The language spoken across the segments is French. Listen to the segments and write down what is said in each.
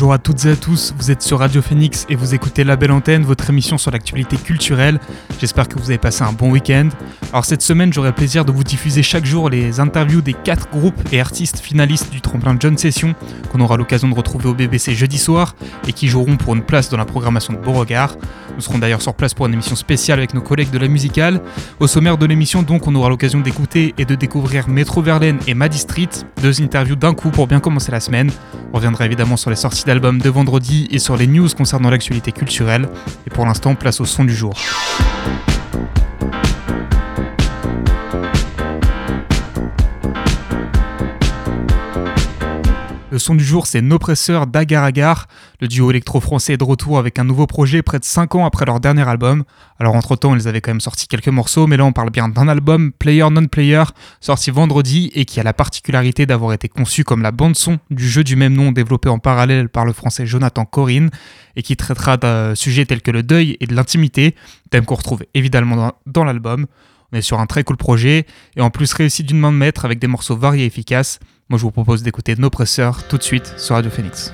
Bonjour à toutes et à tous, vous êtes sur Radio Phoenix et vous écoutez La Belle Antenne, votre émission sur l'actualité culturelle. J'espère que vous avez passé un bon week-end. Alors cette semaine, j'aurai le plaisir de vous diffuser chaque jour les interviews des quatre groupes et artistes finalistes du tremplin John Session qu'on aura l'occasion de retrouver au BBC jeudi soir et qui joueront pour une place dans la programmation de Beauregard. Nous serons d'ailleurs sur place pour une émission spéciale avec nos collègues de la musicale. Au sommaire de l'émission, donc, on aura l'occasion d'écouter et de découvrir Metro Verlaine et Maddy Street, deux interviews d'un coup pour bien commencer la semaine. On reviendra évidemment sur les sorties d'albums de vendredi et sur les news concernant l'actualité culturelle. Et pour l'instant, place au son du jour. Le son du jour, c'est Nopresseur d'Agar Agar. Le duo électro-français est de retour avec un nouveau projet près de 5 ans après leur dernier album. Alors entre-temps, ils avaient quand même sorti quelques morceaux, mais là on parle bien d'un album, Player Non Player, sorti vendredi et qui a la particularité d'avoir été conçu comme la bande-son du jeu du même nom développé en parallèle par le français Jonathan Corinne et qui traitera d'un sujet tel que le deuil et de l'intimité, thème qu'on retrouve évidemment dans, dans l'album. On est sur un très cool projet et en plus réussi d'une main de maître avec des morceaux variés et efficaces. Moi je vous propose d'écouter Nos Presseurs tout de suite sur Radio Phoenix.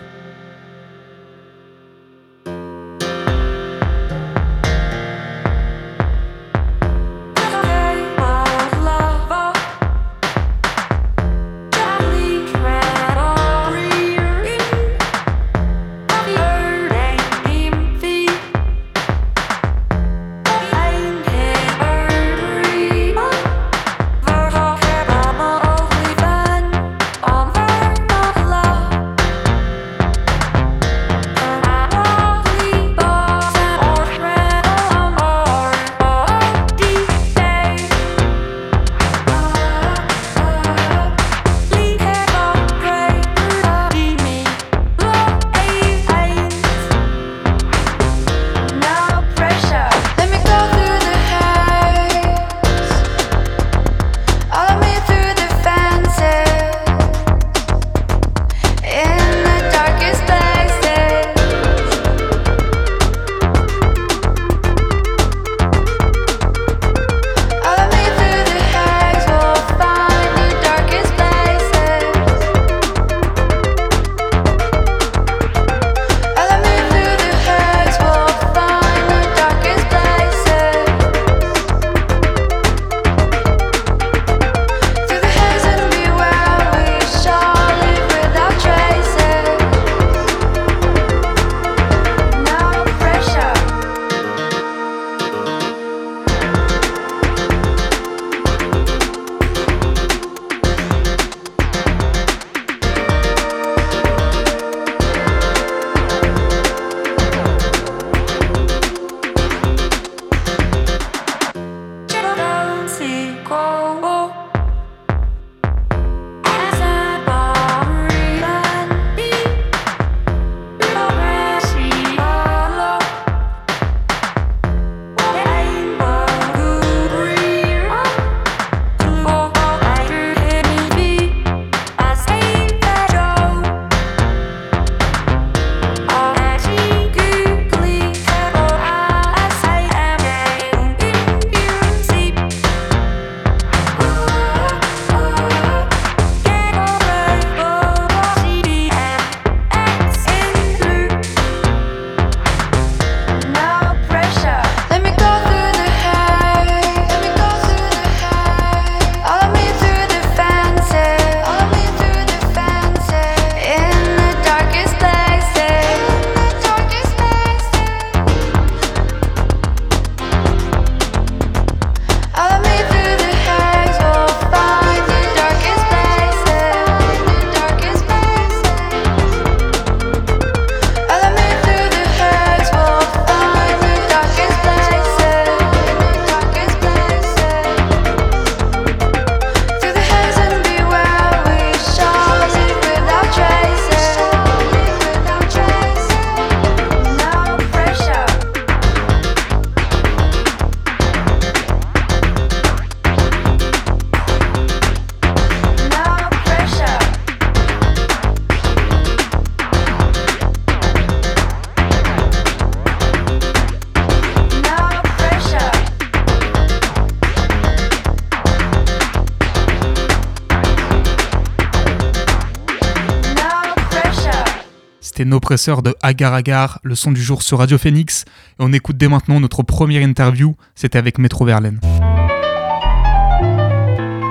De Agar Agar, le son du jour sur Radio Phoenix. Et on écoute dès maintenant notre première interview, c'était avec Métro Verlaine.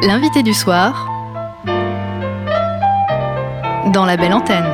L'invité du soir dans la belle antenne.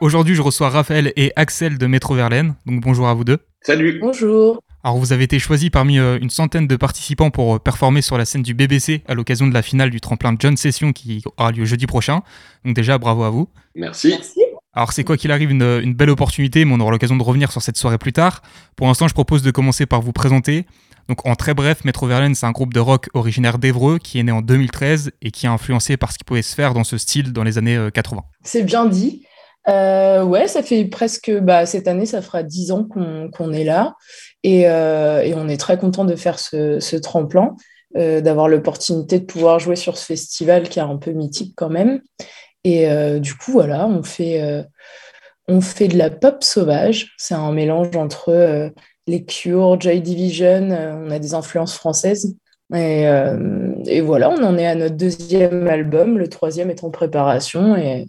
Aujourd'hui, je reçois Raphaël et Axel de Métro Verlaine. Donc bonjour à vous deux. Salut. Bonjour. Alors vous avez été choisi parmi euh, une centaine de participants pour euh, performer sur la scène du BBC à l'occasion de la finale du tremplin John Session qui aura lieu jeudi prochain. Donc déjà bravo à vous. Merci. Merci. Alors c'est quoi qu'il arrive une, une belle opportunité, mais on aura l'occasion de revenir sur cette soirée plus tard. Pour l'instant, je propose de commencer par vous présenter. Donc en très bref, Metro Verlaine, c'est un groupe de rock originaire d'Evreux qui est né en 2013 et qui a influencé par ce qui pouvait se faire dans ce style dans les années euh, 80. C'est bien dit. Euh, ouais, ça fait presque, bah, cette année, ça fera dix ans qu'on est là. Et, euh, et on est très content de faire ce, tremplin, euh, d'avoir l'opportunité de pouvoir jouer sur ce festival qui est un peu mythique quand même. Et euh, du coup, voilà, on fait, on fait de la pop sauvage. C'est un mélange entre les Cure, Joy Division, on a des influences françaises. Et, et voilà, on en est à notre deuxième album, le troisième est en préparation. Et,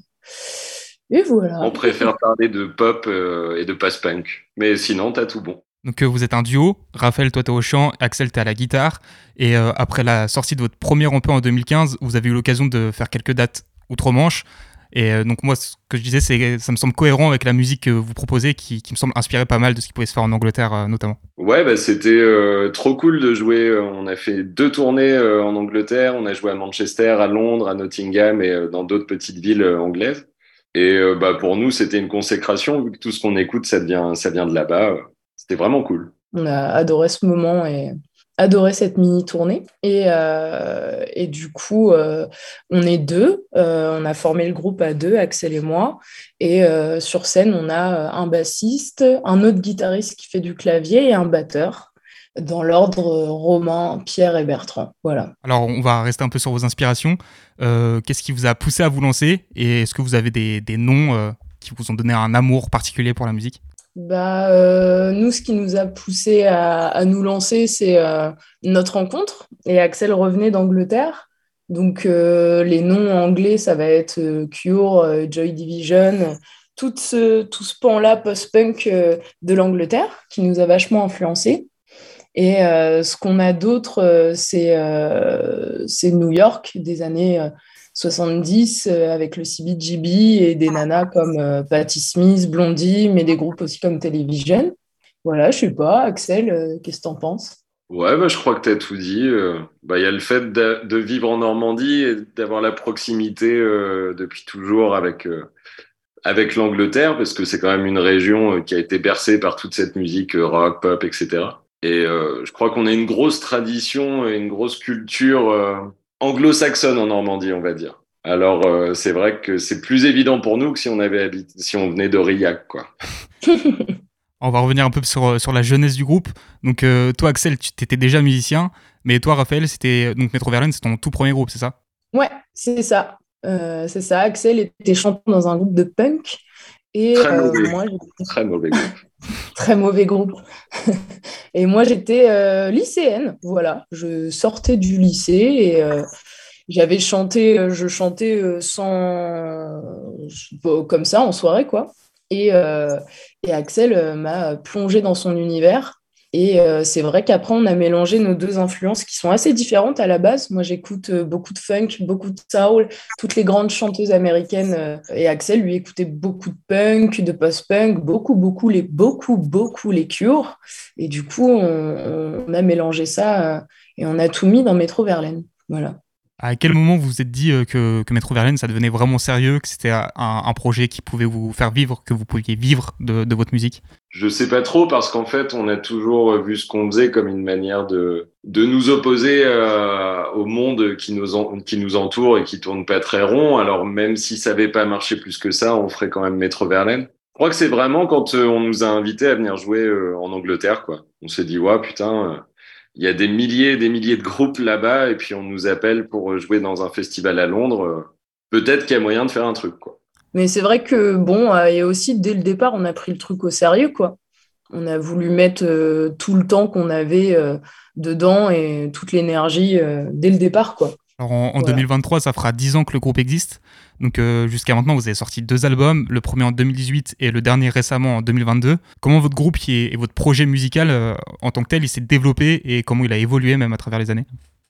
et voilà. On préfère parler de pop euh, et de post-punk. Mais sinon, t'as tout bon. Donc euh, vous êtes un duo, Raphaël toi t'es au chant, Axel t'es à la guitare, et euh, après la sortie de votre premier EP en 2015, vous avez eu l'occasion de faire quelques dates outre-Manche, et euh, donc moi ce que je disais c'est ça me semble cohérent avec la musique que vous proposez qui, qui me semble inspirer pas mal de ce qui pouvait se faire en Angleterre euh, notamment. Ouais, bah, c'était euh, trop cool de jouer. On a fait deux tournées euh, en Angleterre. On a joué à Manchester, à Londres, à Nottingham et euh, dans d'autres petites villes euh, anglaises. Et euh, bah, pour nous, c'était une consécration vu que tout ce qu'on écoute, ça vient, de là-bas. C'était vraiment cool. On a adoré ce moment et adoré cette mini tournée. Et, euh, et du coup, euh, on est deux. On a formé le groupe à deux, Axel et moi. Et sur scène, on a un bassiste, un autre guitariste qui fait du clavier et un batteur. Dans l'ordre euh, Romain, Pierre et Bertrand. Voilà. Alors on va rester un peu sur vos inspirations. Euh, Qu'est-ce qui vous a poussé à vous lancer, et est-ce que vous avez des, des noms euh, qui vous ont donné un amour particulier pour la musique? Bah, euh, nous, ce qui nous a poussé à, à nous lancer, c'est notre rencontre. Et Axel revenait d'Angleterre. Donc, les noms anglais, ça va être Cure, Joy Division, tout ce, tout ce pan-là post-punk de l'Angleterre qui nous a vachement influencés. Et euh, ce qu'on a d'autre, euh, c'est euh, c'est New York des années euh, 70 euh, avec le CBGB et des nanas comme Patti Smith, Blondie, mais des groupes aussi comme Television. Voilà, je sais pas, Axel, qu'est-ce que t'en penses? Ouais, bah, je crois que t'as tout dit. Bah, il y a le fait de, vivre en Normandie et d'avoir la proximité depuis toujours avec, avec l'Angleterre, parce que c'est quand même une région qui a été bercée par toute cette musique rock, pop, etc. Et euh, je crois qu'on a une grosse tradition et une grosse culture euh, anglo-saxonne en Normandie, on va dire. Alors, euh, c'est vrai que c'est plus évident pour nous que si on avait habité, si on venait d'Aurillac, quoi. On va revenir un peu sur, sur la jeunesse du groupe. Donc euh, toi Axel, tu étais déjà musicien, mais toi Raphaël, c'était donc Metro Verlaine, c'est ton tout premier groupe, c'est ça? Ouais, c'est ça. Euh, c'est ça. Axel était chanteur dans un groupe de punk. Et Très euh, mauvais. moi, j'étais Très mauvais groupe. très mauvais groupe. et moi, j'étais euh, lycéenne. Voilà, je sortais du lycée et euh, j'avais chanté, euh, je chantais euh, sans, comme ça en soirée, quoi. Et, euh, et Axel euh, m'a plongé dans son univers. Et euh, c'est vrai qu'après, on a mélangé nos deux influences qui sont assez différentes à la base. Moi, j'écoute euh, beaucoup de funk, beaucoup de soul, toutes les grandes chanteuses américaines. euh, et Axel, lui, écoutait beaucoup de punk, de post-punk, beaucoup, beaucoup, les, beaucoup, beaucoup les cures. Et du coup, on, on a mélangé ça euh, et on a tout mis dans Métro Verlaine. Voilà. À quel moment vous vous êtes dit euh, que, que Metro Verlaine, ça devenait vraiment sérieux, que c'était un, projet qui pouvait vous faire vivre, que vous pouviez vivre de, votre musique? Je sais pas trop parce qu'en fait, on a toujours vu ce qu'on faisait comme une manière de, de nous opposer euh, au monde qui nous, qui nous entoure et qui tourne pas très rond. Alors même si ça avait pas marché plus que ça, on ferait quand même Metro Verlaine. Je crois que c'est vraiment quand euh, on nous a invités à venir jouer euh, en Angleterre, quoi. On s'est dit, ouais, putain, euh, il y a des milliers et des milliers de groupes là-bas et puis on nous appelle pour jouer dans un festival à Londres. Peut-être qu'il y a moyen de faire un truc, quoi. Mais c'est vrai que, bon, euh, et aussi, dès le départ, on a pris le truc au sérieux, quoi. On a voulu mettre euh, tout le temps qu'on avait euh, dedans et toute l'énergie dès le départ, quoi. Alors en, 2023, ça fera 10 ans que le groupe existe. Donc euh, jusqu'à maintenant, vous avez sorti deux albums, le premier en 2018 et le dernier récemment en 2022. Comment votre groupe et, votre projet musical euh, en tant que tel, il s'est développé et comment il a évolué même à travers les années?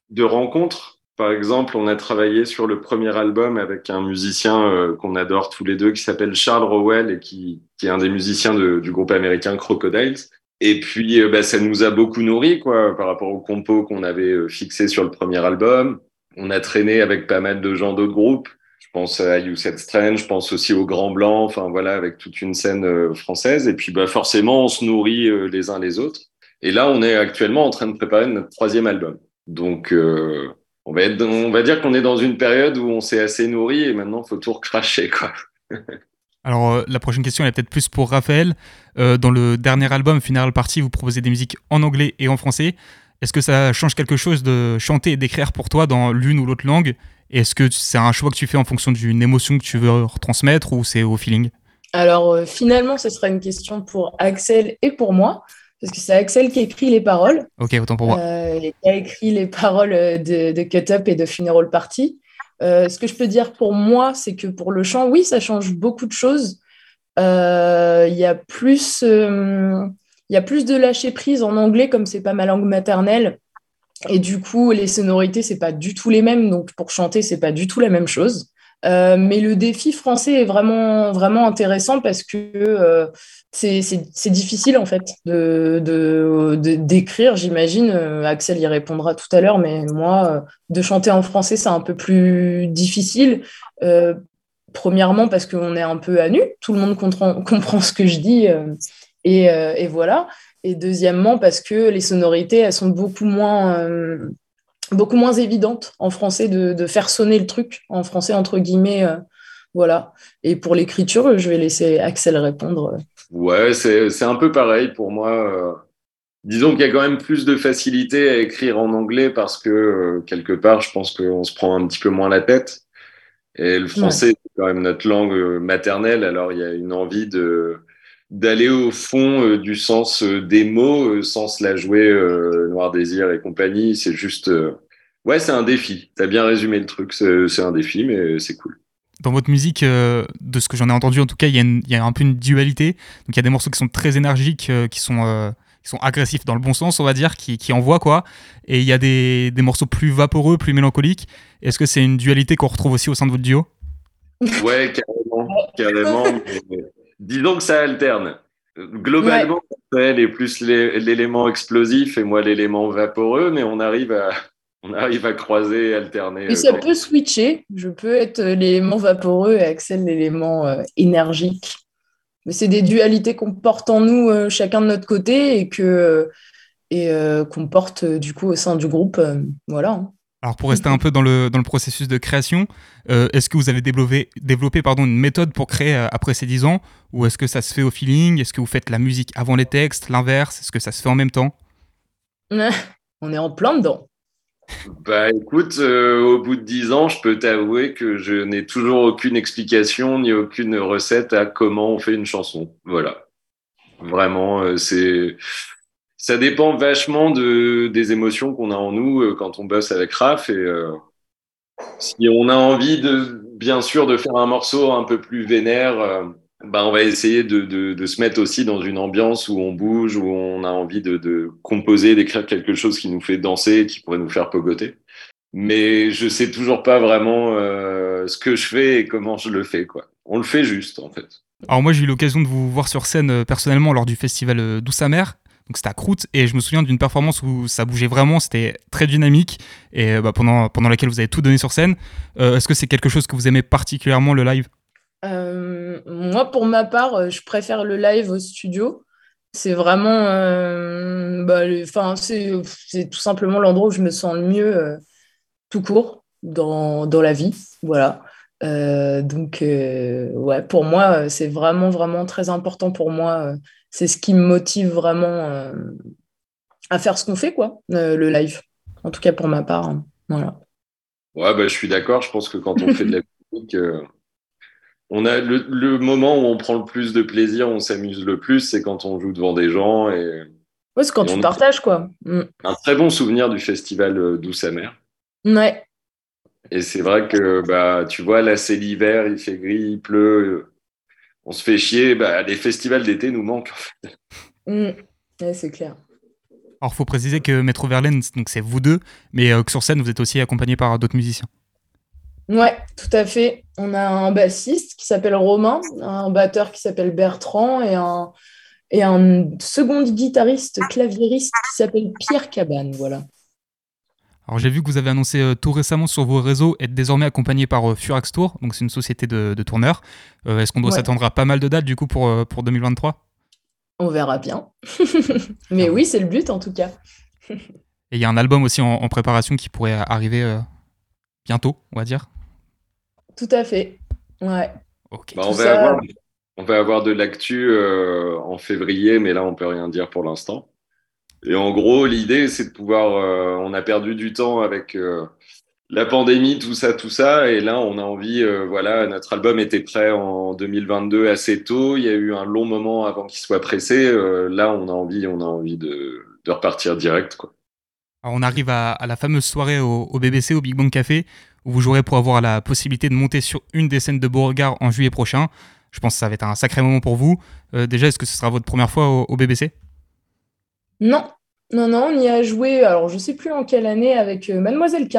De rencontres. Par exemple, on a travaillé sur le premier album avec un musicien euh, qu'on adore tous les deux qui s'appelle Charles Rowell et qui, est un des musiciens du groupe américain Crocodiles. Et puis, bah, ça nous a beaucoup nourri quoi, par rapport aux compos qu'on avait fixés sur le premier album. On a traîné avec pas mal de gens d'autres groupes. Je pense à You Said Strange, je pense aussi au Grand Blanc, enfin voilà, avec toute une scène euh, française. Et puis bah, forcément, on se nourrit euh, les uns les autres. Et là, on est actuellement en train de préparer notre troisième album. Donc, euh, on, va dire qu'on est dans une période où on s'est assez nourri et maintenant, il faut tout recracher. Quoi. Alors, la prochaine question est peut-être plus pour Raphaël. dans le dernier album, Final Party, vous proposez des musiques en anglais et en français. Est-ce que ça change quelque chose de chanter et d'écrire pour toi dans l'une ou l'autre langue? Est-ce que c'est un choix que tu fais en fonction d'une émotion que tu veux retransmettre ou c'est au feeling? Alors euh, finalement, ce sera une question pour Axel et pour moi, parce que c'est Axel qui écrit les paroles. Ok, autant pour moi. Euh, qui a écrit les paroles de, Cut Up et de Funeral Party. Euh, ce que je peux dire pour moi, c'est que pour le chant, oui, ça change beaucoup de choses. Il y a plus il y a plus de lâcher prise en anglais, comme c'est pas ma langue maternelle. Et du coup, les sonorités, c'est pas du tout les mêmes. Donc, pour chanter, c'est pas du tout la même chose. Euh, mais le défi français est vraiment, vraiment intéressant parce que euh, c'est difficile en fait de d'écrire, j'imagine. Euh, Axel y répondra tout à l'heure, mais moi, de chanter en français, c'est un peu plus difficile. premièrement parce qu'on est un peu à nu, tout le monde comprend, comprend ce que je dis euh, et, voilà. Et deuxièmement, parce que les sonorités, elles sont beaucoup moins, euh, beaucoup moins évidentes en français de, faire sonner le truc, en français entre guillemets. Euh, voilà. Et pour l'écriture, je vais laisser Axel répondre. Ouais, c'est un peu pareil pour moi. Disons qu'il y a quand même plus de facilité à écrire en anglais parce que quelque part, je pense qu'on se prend un petit peu moins la tête. Et le français, c'est quand même notre langue maternelle, alors il y a une envie de, d'aller au fond euh, du sens euh, des mots euh, sans se la jouer Noir Désir et compagnie. C'est juste. Ouais, c'est un défi. Tu as bien résumé le truc. C'est un défi, mais c'est cool. Dans votre musique, de ce que j'en ai entendu, en tout cas, il y, a un peu une dualité. Donc il y a des morceaux qui sont très énergiques, qui sont qui sont agressifs dans le bon sens, on va dire, qui, qui envoient quoi. Et il y a des, des, morceaux plus vaporeux, plus mélancoliques. Est-ce que c'est une dualité qu'on retrouve aussi au sein de votre duo? Ouais, carrément. carrément disons que ça alterne. Globalement, elle est plus l'élément explosif et moi l'élément vaporeux, mais on arrive à, on arrive à croiser, alterner. Et ça peut switcher. Je peux être l'élément vaporeux et Axel l'élément euh, énergique. Mais c'est des dualités qu'on porte en nous, euh, chacun de notre côté, et que et euh, qu'on porte du coup au sein du groupe. voilà. Alors pour rester un peu dans le, dans le processus de création, euh, est-ce que vous avez développé, développé pardon, une méthode pour créer euh, après ces 10 ans? Ou est-ce que ça se fait au feeling? Est-ce que vous faites la musique avant les textes L'inverse? Est-ce que ça se fait en même temps? On est en plein dedans. Bah écoute, euh, au bout de 10 ans, je peux t'avouer que je n'ai toujours aucune explication ni aucune recette à comment on fait une chanson. Voilà. Vraiment, c'est ça dépend vachement de, des émotions qu'on a en nous euh, quand on bosse avec Raph. Et euh, si on a envie, bien sûr, de faire un morceau un peu plus vénère, euh, ben on va essayer de, se mettre aussi dans une ambiance où on bouge, où on a envie de, composer, d'écrire quelque chose qui nous fait danser, qui pourrait nous faire pogoter. Mais je sais toujours pas vraiment ce que je fais et comment je le fais. Quoi. On le fait juste, en fait. Alors moi j'ai eu l'occasion de vous voir sur scène personnellement lors du festival Douce Amère donc c'était à Croûte et je me souviens d'une performance où ça bougeait vraiment, c'était très dynamique et euh, bah, pendant, pendant laquelle vous avez tout donné sur scène. Euh, est-ce que c'est quelque chose que vous aimez particulièrement le live? Euh, Moi pour ma part, je préfère le live au studio. C'est vraiment, bah, enfin c'est tout simplement l'endroit où je me sens le mieux tout court dans, dans la vie, voilà. donc ouais, pour moi c'est vraiment vraiment très important pour moi c'est ce qui me motive vraiment euh, à faire ce qu'on fait, quoi, euh, le live. En tout cas, pour ma part. Hein. Voilà. Ouais, bah, je suis d'accord. Je pense que quand on fait de la musique, euh, on a le, moment où on prend le plus de plaisir, on s'amuse le plus, c'est quand on joue devant des gens. Et, ouais, c'est quand tu partages, quoi. Mm. Un très bon souvenir du festival Douce Amère. Ouais. Et c'est vrai que bah, tu vois, là, c'est l'hiver, il fait gris, il pleut, on se fait chier. Bah, les festivals d'été nous manquent. En fait. Mmh. c'est clair. Alors, il faut préciser que Metro Verlaine, c'est vous deux, mais euh, que sur scène, vous êtes aussi accompagné par d'autres musiciens. Ouais, tout à fait. On a un bassiste qui s'appelle Romain, un batteur qui s'appelle Bertrand et un, et un second guitariste claviériste qui s'appelle Pierre Cabane. Voilà. Alors j'ai vu que vous avez annoncé euh, tout récemment sur vos réseaux être désormais accompagné par euh, Furax Tour, donc c'est une société de, tourneurs. Euh, est-ce qu'on doit s'attendre à pas mal de dates du coup pour, pour 2023 On verra bien. Mais oui, c'est le but en tout cas. Et il y a un album aussi en, préparation qui pourrait arriver bientôt, on va dire? Tout à fait. Ouais. Bah, on, va avoir, on, va avoir, de l'actu en février, mais là on peut rien dire pour l'instant. Et en gros, l'idée, c'est de pouvoir. Euh, on a perdu du temps avec euh, la pandémie, tout ça, tout ça. Et là, on a envie. Euh, voilà, notre album était prêt en 2022 assez tôt. Il y a eu un long moment avant qu'il soit pressé. là, on a envie, on a envie de, repartir direct. On arrive à, la fameuse soirée au, BBC, au Big Bang Café, où vous jouerez pour avoir la possibilité de monter sur une des scènes de Beauregard en juillet prochain. Je pense que ça va être un sacré moment pour vous. déjà, est-ce que ce sera votre première fois au BBC non, non, non, on y a joué, alors je ne sais plus en quelle année, avec euh, Mademoiselle K.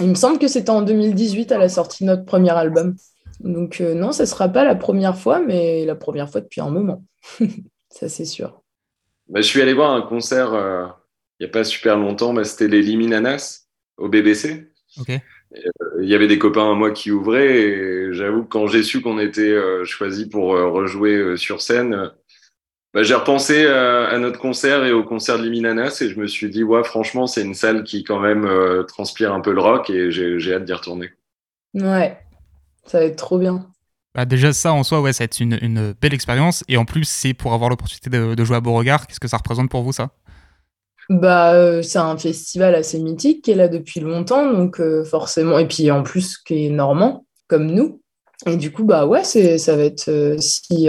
Il me semble que c'était en 2018 à la sortie de notre premier album. Donc euh, non, ce ne sera pas la première fois, mais la première fois depuis un moment. Ça, c'est sûr. Bah, je suis allé voir un concert euh, il n'y a pas super longtemps, mais c'était les Liminanas au BBC. Il y avait des copains à moi qui ouvraient et j'avoue que quand j'ai su qu'on était choisi pour rejouer sur scène, bah, j'ai repensé à, notre concert et au concert de Liminanas et je me suis dit, ouais, franchement, c'est une salle qui quand même euh, transpire un peu le rock et j'ai hâte d'y retourner. Ouais, ça va être trop bien. Bah déjà, ça en soi, ouais, ça va être une, une belle expérience. Et en plus, c'est pour avoir l'opportunité de, de, jouer à Beauregard. Qu'est-ce que ça représente pour vous, ça? Bah, euh, C'est un festival assez mythique qui est là depuis longtemps. Donc, euh, forcément, et puis en plus, qui est normand, comme nous. Et du coup, bah ouais, ça va être si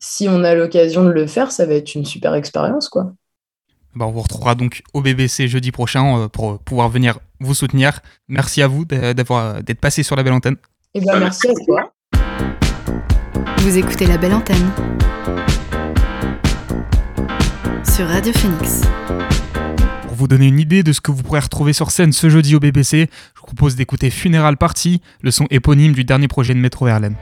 si on a l'occasion de le faire, ça va être une super expérience, quoi. Bah, on vous retrouvera donc au BBC jeudi prochain euh, pour pouvoir venir vous soutenir. Merci à vous d'avoir d'être passé sur la belle antenne. Et eh ben, merci à toi. Vous écoutez la belle antenne sur Radio Phoenix. Vous donner une idée de ce que vous pourrez retrouver sur scène ce jeudi au BBC, je vous propose d'écouter Funeral Party, le son éponyme du dernier projet de Metro Verlaine.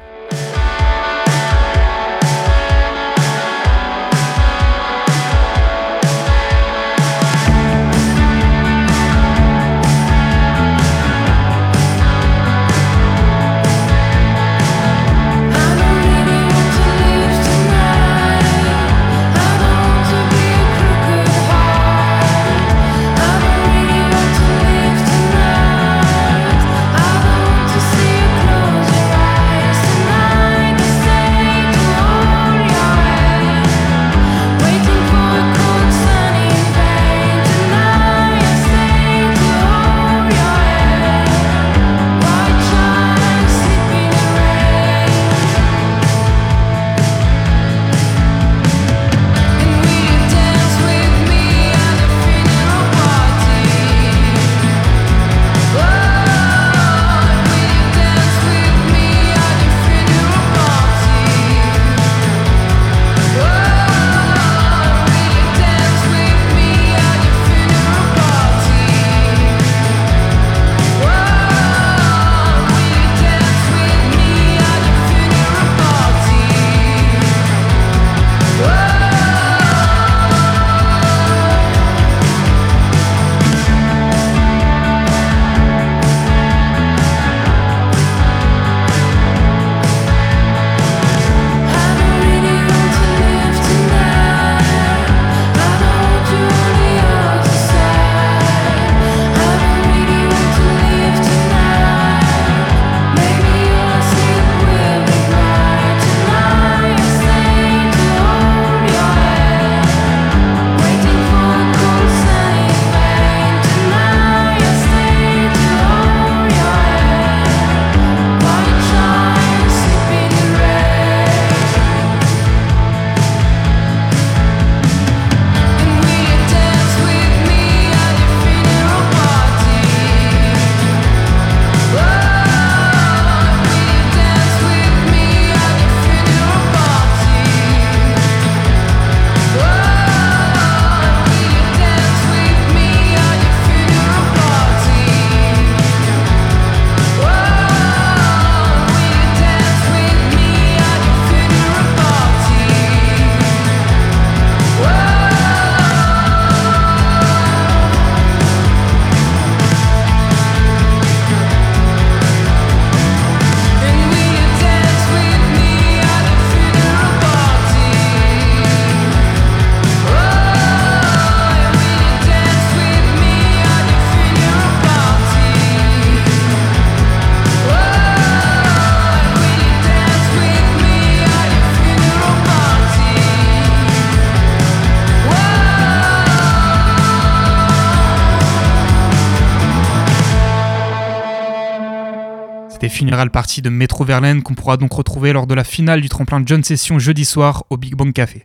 Funéral partie de Metro Verlaine qu'on pourra donc retrouver lors de la finale du tremplin John Session jeudi soir au Big Bang Café.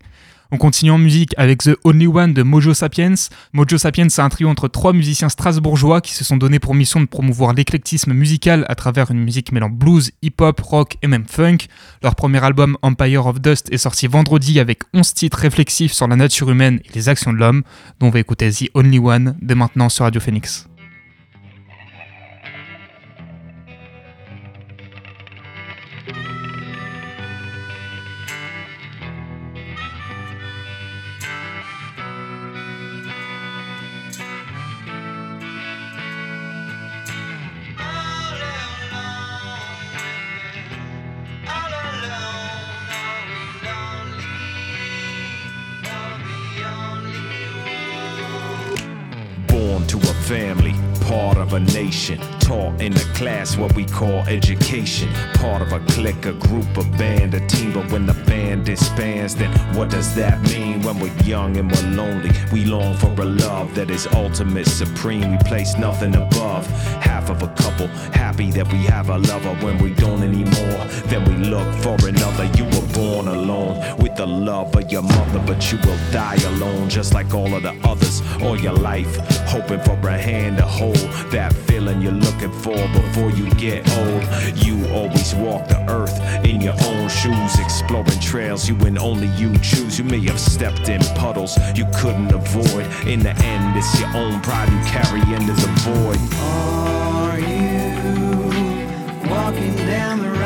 On continue en musique avec The Only One de Mojo Sapiens. Mojo Sapiens, c'est un trio entre trois musiciens strasbourgeois qui se sont donnés pour mission de promouvoir l'éclectisme musical à travers une musique mêlant blues, hip-hop, rock et même funk. Leur premier album Empire of Dust est sorti vendredi avec 11 titres réflexifs sur la nature humaine et les actions de l'homme, dont on va écouter The Only One dès maintenant sur Radio Phoenix. Family, part of a nation. Taught in a class what we call education. Part of a clique, a group, a band, a team. But when the band disbands, then what does that mean? When we're young and we're lonely, we long for a love that is ultimate, supreme. We place nothing above. Half of a couple, happy that we have a lover. When we don't anymore, then we look for another. You were born alone with the love of your mother, but you will die alone, just like all of the others. All your life, hoping for a hand to hold that feeling you're looking for before you get old. You always walk the earth in your own shoes, exploring trails you and only you choose. You may have stepped in puddles you couldn't avoid. In the end, it's your own pride you carry into the void. Are you walking down the right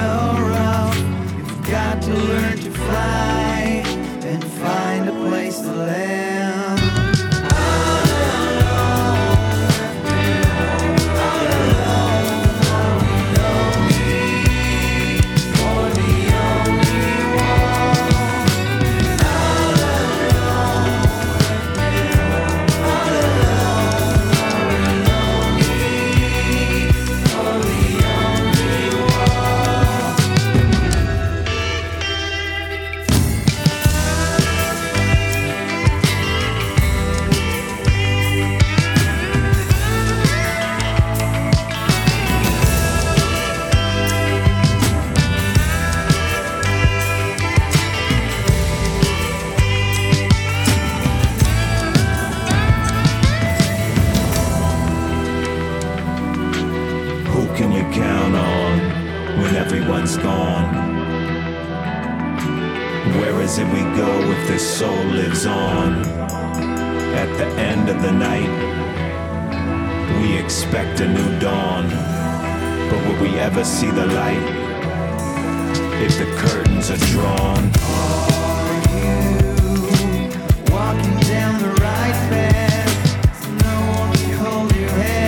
window soul lives on? At the end of the night, we expect a new dawn. But will we ever see the light if the curtains are drawn? Walking down the right path, no one can hold your hand.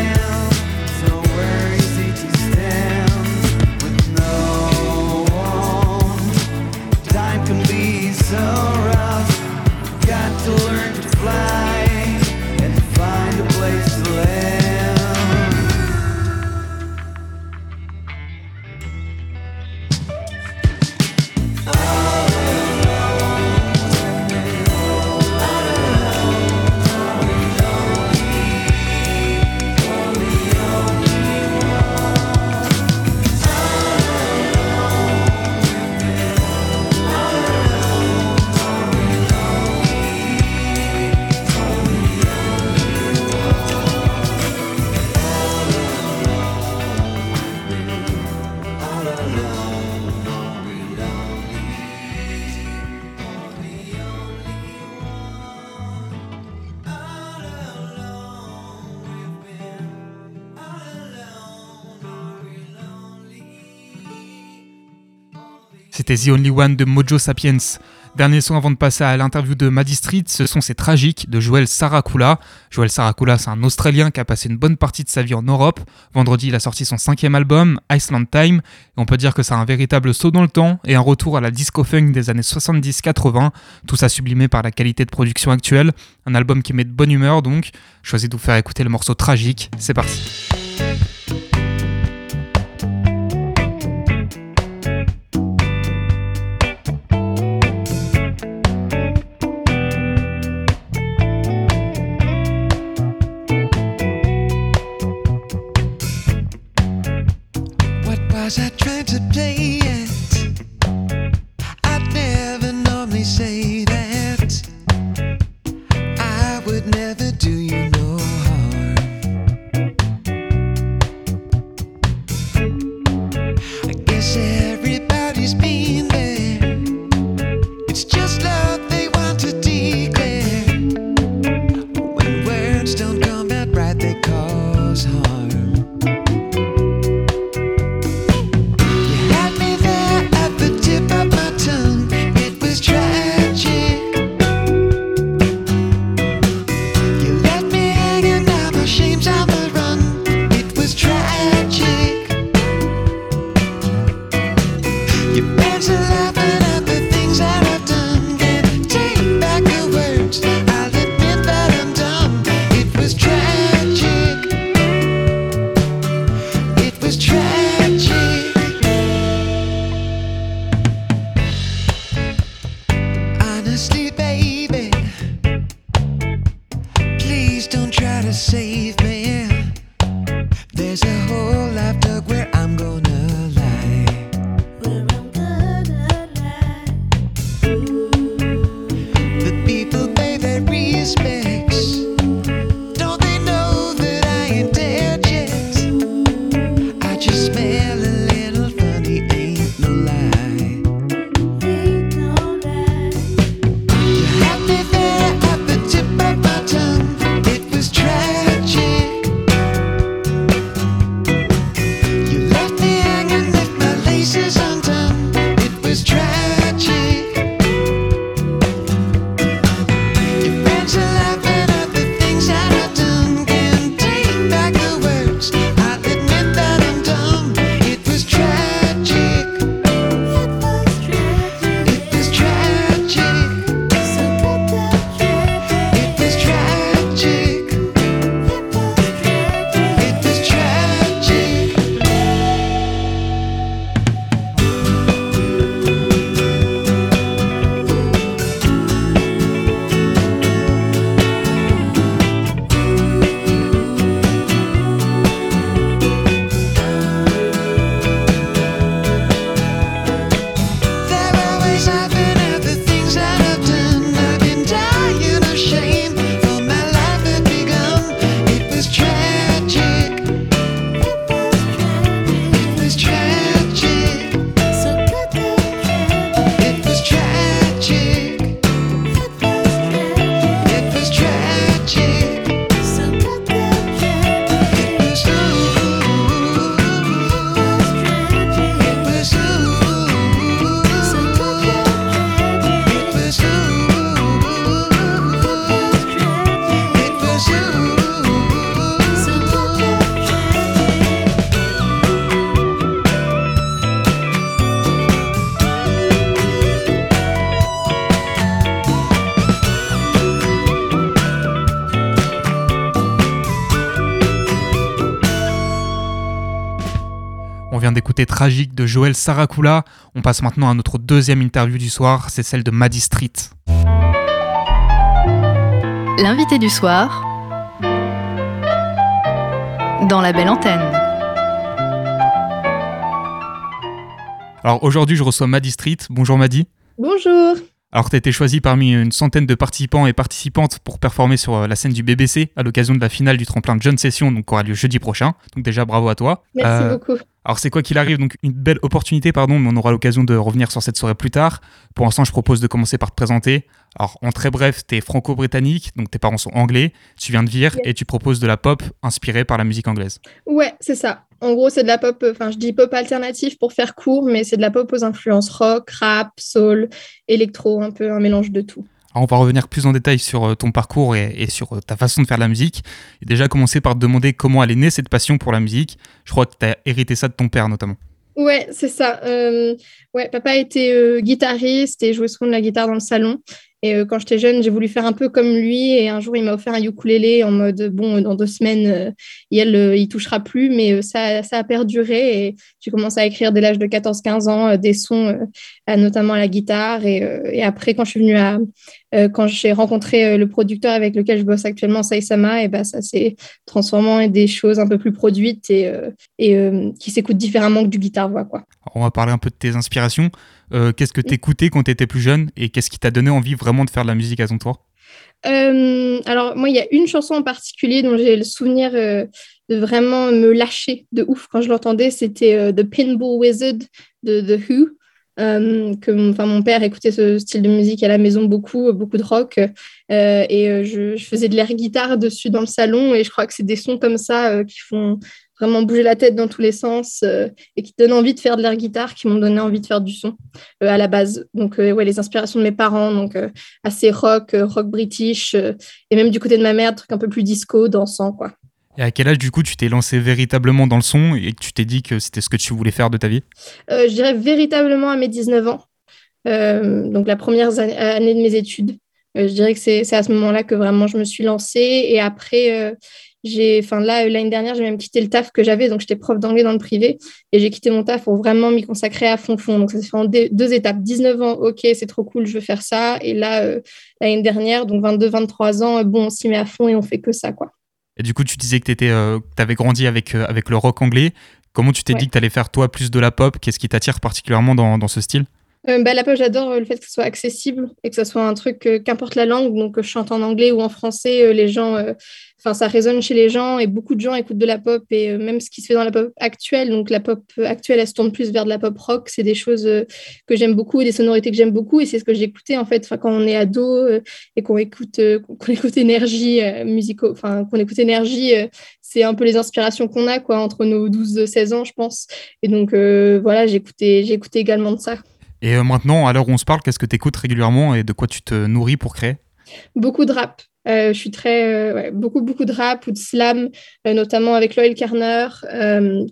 Fly C'était The Only One de Mojo Sapiens. Dernier son avant de passer à l'interview de Maddy Street, ce sont C'est Tragique de Joël Saracula. Joël Saracula, c'est un Australien qui a passé une bonne partie de sa vie en Europe. Vendredi, il a sorti son cinquième album, Iceland Time. On peut dire que c'est un véritable saut dans le temps et un retour à la disco funk des années 70-80, tout ça sublimé par la qualité de production actuelle. Un album qui met de bonne humeur donc. Choisis de vous faire écouter le morceau Tragique. C'est parti. Was I trying to Tragique de Joël Saracula. On passe maintenant à notre deuxième interview du soir, c'est celle de Maddy Street. L'invité du soir dans la belle antenne. Alors aujourd'hui, je reçois Maddy Street. Bonjour Maddy. Bonjour. Alors tu as été choisi parmi une centaine de participants et participantes pour performer sur euh, la scène du BBC à l'occasion de la finale du tremplin de Jeune Session, donc qui aura lieu jeudi prochain. Donc déjà bravo à toi. Merci Euh, beaucoup. Alors c'est quoi qu'il arrive, donc une belle opportunité, pardon, mais on aura l'occasion de revenir sur cette soirée plus tard. Pour l'instant, je propose de commencer par te présenter. Alors en très bref, tu es franco-britannique, donc tes parents sont anglais, tu viens de Vire Yeah. et tu proposes de la pop inspirée par la musique anglaise. Ouais, c'est ça. En gros, c'est de la pop, euh, enfin, je dis pop alternative pour faire court, mais c'est de la pop aux influences rock, rap, soul, électro, un peu un mélange de tout. Alors on va revenir plus en détail sur euh, ton parcours et, sur euh, ta façon de faire la musique. Et déjà commencer par te demander comment elle est née cette passion pour la musique. Je crois que tu as hérité ça de ton père notamment. Ouais, c'est ça. Euh, ouais, papa était guitariste et jouait souvent de la guitare dans le salon. Et quand j'étais jeune, j'ai voulu faire un peu comme lui. Et un jour, il m'a offert un ukulélé en mode bon, dans deux semaines, il, il touchera plus. Mais ça, ça a perduré. Et j'ai commencé à écrire dès l'âge de 14-15 ans des sons, notamment à la guitare. Et, après, quand je suis venue à, quand j'ai rencontré le producteur avec lequel je bosse actuellement, Saïsama, et ben ça s'est transformé en des choses un peu plus produites et, et qui s'écoutent différemment que du guitare-voix. Quoi. On va parler un peu de tes inspirations. Euh, qu'est-ce que tu écoutais quand tu étais plus jeune et qu'est-ce qui t'a donné envie vraiment de faire de la musique à ton tour? Euh, alors moi, il y a une chanson en particulier dont j'ai le souvenir euh, de vraiment me lâcher de ouf quand je l'entendais. C'était The Pinball Wizard de The Who. que enfin, mon père écoutait ce style de musique à la maison beaucoup, beaucoup de rock. et je, je, faisais de l'air guitare dessus dans le salon. Et je crois que c'est des sons comme ça qui font vraiment bouger la tête dans tous les sens euh, et qui donnent envie de faire de l'air guitare, qui m'ont donné envie de faire du son euh, à la base. Donc, euh, ouais, les inspirations de mes parents, donc assez rock, rock british, et même du côté de ma mère, truc un peu plus disco, dansant, quoi. Et à quel âge, du coup, tu t'es lancé véritablement dans le son et que tu t'es dit que c'était ce que tu voulais faire de ta vie? Je dirais véritablement à mes 19 ans, donc la première année de mes études. je dirais que c'est à ce moment-là que vraiment je me suis lancée. Et après, j'ai, enfin là, l'année dernière, j'ai même quitté le taf que j'avais, donc j'étais prof d'anglais dans le privé, et j'ai quitté mon taf pour vraiment m'y consacrer à fond fond. Donc ça s'est fait en deux étapes. 19 ans, ok, c'est trop cool, je veux faire ça. Et là, euh, l'année dernière, donc 22, 23 ans, bon, on s'y met à fond et on fait que ça, quoi. Et du coup, tu disais que tu euh, avais grandi avec, euh, avec le rock anglais. Comment tu t'es dit que tu allais faire toi plus de la pop? Qu'est-ce qui t'attire particulièrement dans, dans ce style? Bah, la pop, j'adore le fait que ce soit accessible et que ce soit un truc, qu'importe la langue, donc que je chante en anglais ou en français, les gens enfin, ça résonne chez les gens et beaucoup de gens écoutent de la pop et euh, même ce qui se fait dans la pop actuelle, donc la pop actuelle, elle se tourne plus vers de la pop rock, c'est des choses euh, que j'aime beaucoup, des sonorités que j'aime beaucoup et c'est ce que j'écoutais en fait quand on est ado euh, et qu'on écoute, qu'on écoute énergie musicaux, enfin qu'on écoute énergie, c'est un peu les inspirations qu'on a quoi entre nos 12-16 ans, je pense. Et donc voilà, j'écoutais, j'écoutais également de ça. Et maintenant, à l'heure où on se parle, qu'est-ce que tu écoutes régulièrement et de quoi tu te nourris pour créer? Beaucoup de rap. Euh, je suis très euh, beaucoup beaucoup de rap ou de slam, euh, notamment avec Loyal Carner,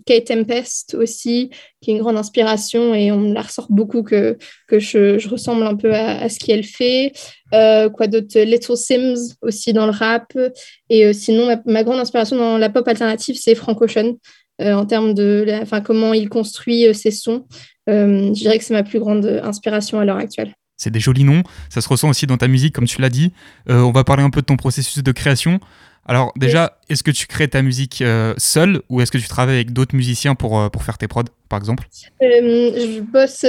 Kate Tempest aussi, qui est une grande inspiration et on la ressort beaucoup que que je, ressemble un peu à, ce qu'elle fait. quoi d'autre? Little Sims aussi dans le rap et sinon ma, grande inspiration dans la pop alternative c'est Frank Ocean en termes de enfin comment il construit ses sons. Je dirais que c'est ma plus grande inspiration à l'heure actuelle c'est des jolis noms. Ça se ressent aussi dans ta musique, comme tu l'as dit. Euh, on va parler un peu de ton processus de création. Alors déjà, est-ce que tu crées ta musique euh, seule ou est-ce que tu travailles avec d'autres musiciens pour, euh, pour faire tes prods, par exemple? Je bosse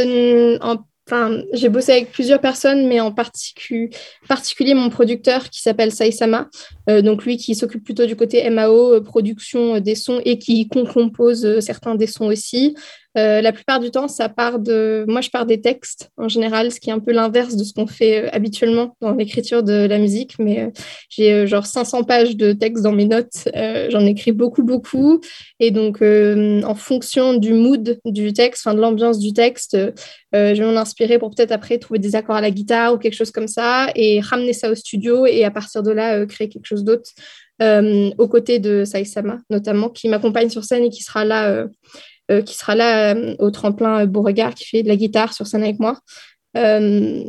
en Enfin, j'ai bossé avec plusieurs personnes, mais en particulier mon producteur qui s'appelle Saïsama, donc lui qui s'occupe plutôt du côté MAO, production des sons et qui compose certains des sons aussi. Euh, la plupart du temps, ça part de. Moi, je pars des textes en général, ce qui est un peu l'inverse de ce qu'on fait euh, habituellement dans l'écriture de la musique. Mais euh, j'ai genre 500 pages de textes dans mes notes. J'en écris beaucoup, beaucoup. Et donc, en fonction du mood du texte, enfin de l'ambiance du texte, je vais m'en inspirer pour peut-être après trouver des accords à la guitare ou quelque chose comme ça et ramener ça au studio et à partir de là, créer quelque chose d'autre. aux côtés de Saïsama, notamment, qui m'accompagne sur scène et qui sera là qui sera là euh, au tremplin Beauregard, qui fait de la guitare sur scène avec moi. Euh,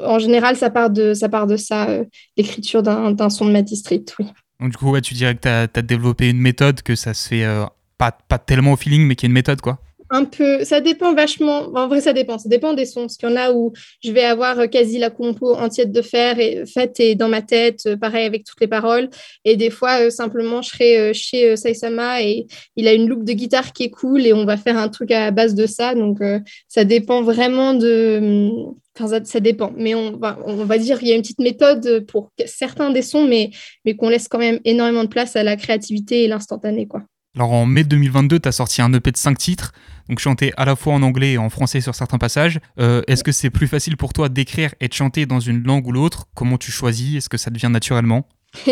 en général, ça part de ça, l'écriture d'un son de ma district, oui. Du coup, tu dirais que tu as, développé une méthode, que ça se fait pas, pas tellement au feeling, mais qu'il y a une méthode, quoi un peu, ça dépend vachement. En vrai, ça dépend. Ça dépend des sons. Parce qu'il y en a où je vais avoir euh, quasi la compo entière de faire et faite et dans ma tête, euh, pareil avec toutes les paroles. Et des fois, euh, simplement, je serai chez Saisama et il a une look de guitare qui est cool et on va faire un truc à base de ça. Donc, ça dépend vraiment de. Enfin, ça, dépend. Mais on va, dire qu'il y a une petite méthode pour certains des sons, mais qu'on laisse quand même énormément de place à la créativité et l'instantané, quoi. Alors en mai 2022, tu as sorti un EP de 5 titres, donc chanté à la fois en anglais et en français sur certains passages. Euh, est-ce que c'est plus facile pour toi d'écrire et de chanter dans une langue ou l'autre? Comment tu choisis? Est-ce que ça devient naturellement?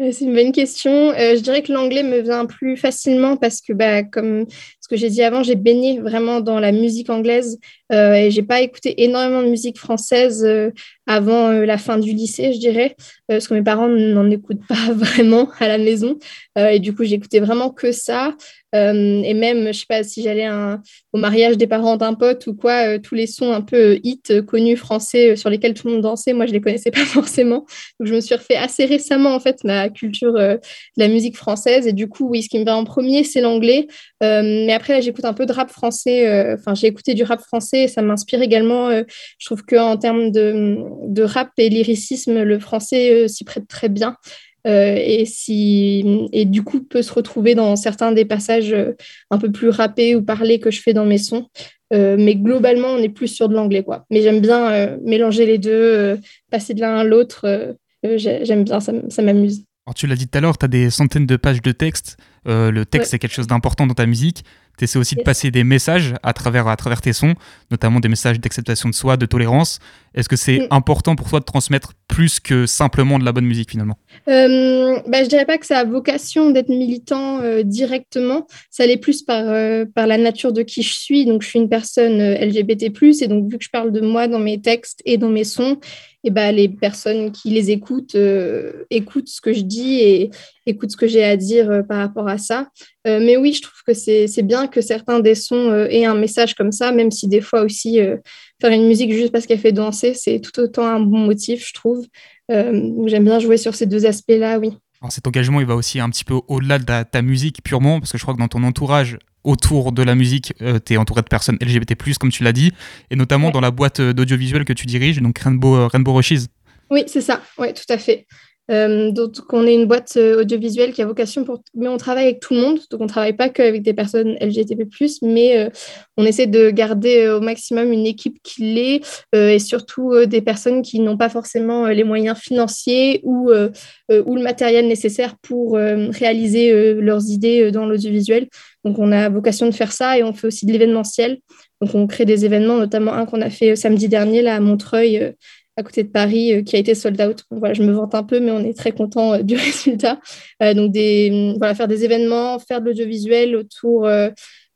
Euh, c'est une bonne question. Euh, je dirais que l'anglais me vient plus facilement parce que, bah, comme que j'ai dit avant, j'ai baigné vraiment dans la musique anglaise euh, et j'ai pas écouté énormément de musique française euh, avant euh, la fin du lycée, je dirais, parce que mes parents n'en écoutent pas vraiment à la maison. et du coup, j'écoutais vraiment que ça. et même, je sais pas si j'allais au mariage des parents d'un pote ou quoi, tous les sons un peu hit connus français sur lesquels tout le monde dansait, moi, je les connaissais pas forcément. Donc, je me suis refait assez récemment, en fait, ma culture de la musique française. Et du coup, oui, ce qui me va en premier, c'est l'anglais. mais après, j'écoute un peu de rap français. Enfin, j'ai écouté du rap français et ça m'inspire également. Euh, je trouve qu'en termes de, de, rap et lyricisme, le français euh, s'y prête très bien. Euh, et, si, et du coup peut se retrouver dans certains des passages un peu plus rappés ou parlés que je fais dans mes sons. mais globalement, on est plus sur de l'anglais. quoi. Mais j'aime bien mélanger les deux, passer de l'un à l'autre. j'aime bien, ça, ça m'amuse. Alors, tu l'as dit tout à l'heure, tu as des centaines de pages de texte. Le texte, c'est quelque chose d'important dans ta musique tu essaies aussi de passer des messages à travers, à travers tes sons, notamment des messages d'acceptation de soi, de tolérance. Est-ce que c'est mm. important pour toi de transmettre plus que simplement de la bonne musique finalement? Euh, bah, Je dirais pas que ça a vocation d'être militant euh, directement. Ça l'est plus par, euh, par la nature de qui je suis. Donc, je suis une personne euh, LGBT, et donc, vu que je parle de moi dans mes textes et dans mes sons, et bah, les personnes qui les écoutent écoutent ce que je dis et écoutent ce que j'ai à dire par rapport à ça. mais oui, je trouve que c'est bien que certains des sons aient un message comme ça, même si des fois aussi faire une musique juste parce qu'elle fait danser, c'est tout autant un bon motif, je trouve. Euh, J'aime bien jouer sur ces deux aspects-là, oui. Alors cet engagement, il va aussi un petit peu au-delà de ta, musique purement, parce que je crois que dans ton entourage, autour de la musique, euh, tu es entouré de personnes LGBT+, comme tu l'as dit, et notamment dans la boîte d'audiovisuel que tu diriges, donc Rainbow, euh, Rainbow Rushes. Oui, c'est ça, oui, tout à fait. Euh, donc, on est une boîte euh, audiovisuelle qui a vocation pour. Mais on travaille avec tout le monde. Donc, on ne travaille pas qu'avec des personnes LGTB, mais euh, on essaie de garder au maximum une équipe qui l'est et surtout des personnes qui n'ont pas forcément les moyens financiers ou, ou le matériel nécessaire pour réaliser leurs idées dans l'audiovisuel. Donc, on a vocation de faire ça et on fait aussi de l'événementiel. Donc, on crée des événements, notamment un qu'on a fait samedi dernier là, à Montreuil à côté de Paris euh, qui a été sold out. voilà, je me vante un peu, mais on est très content euh, du résultat. Euh, donc, des, voilà, faire des événements, faire de l'audiovisuel autour,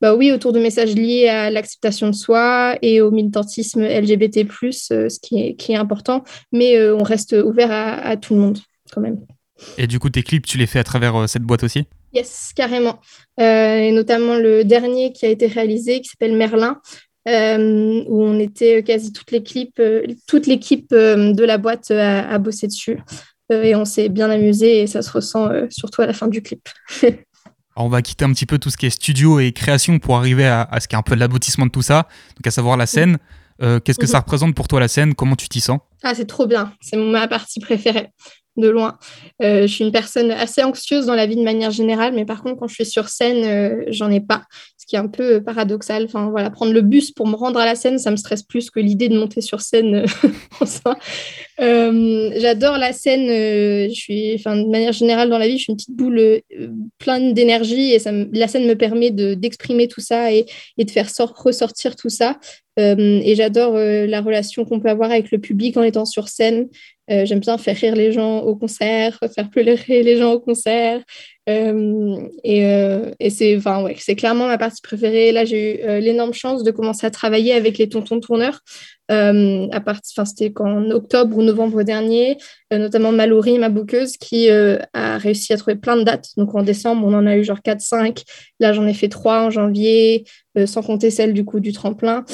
bah oui, autour de messages liés à l'acceptation de soi et au militantisme LGBT, ce qui est, qui est important. Mais on reste ouvert à, tout le monde quand même. Et du coup, tes clips, tu les fais à travers cette boîte aussi? Yes, carrément. et notamment le dernier qui a été réalisé, qui s'appelle Merlin, euh, où on était quasi toute l'équipe, euh, toute l'équipe euh, de la boîte à, bosser dessus. et on s'est bien amusé et ça se ressent surtout à la fin du clip. on va quitter un petit peu tout ce qui est studio et création pour arriver à, ce qui est un peu l'aboutissement de tout ça, donc à savoir la scène. Qu'est-ce que ça mhm. représente pour toi la scène? Comment tu t'y sens? Ah, c'est trop bien. C'est ma partie préférée de loin. je suis une personne assez anxieuse dans la vie de manière générale, mais par contre, quand je suis sur scène, j'en ai pas un peu paradoxal. Enfin, voilà, prendre le bus pour me rendre à la scène, ça me stresse plus que l'idée de monter sur scène soi. Euh, j'adore la scène. Euh, je suis, enfin, de manière générale dans la vie, je suis une petite boule euh, pleine d'énergie et ça la scène me permet d'exprimer tout ça et, et de faire ressortir tout ça. et j'adore la relation qu'on peut avoir avec le public en étant sur scène. J'aime bien faire rire les gens au concert, faire pleurer les gens au concert. et, et c'est enfin, ouais, clairement ma partie préférée. Là, j'ai eu l'énorme chance de commencer à travailler avec les tontons tourneurs. Euh, à partir, c'était en octobre ou novembre dernier, euh, notamment Mallory, ma bouqueuse, qui euh, a réussi à trouver plein de dates. Donc en décembre, on en a eu genre 4-5. Là, j'en ai fait 3 en janvier, sans compter celle du coup du tremplin.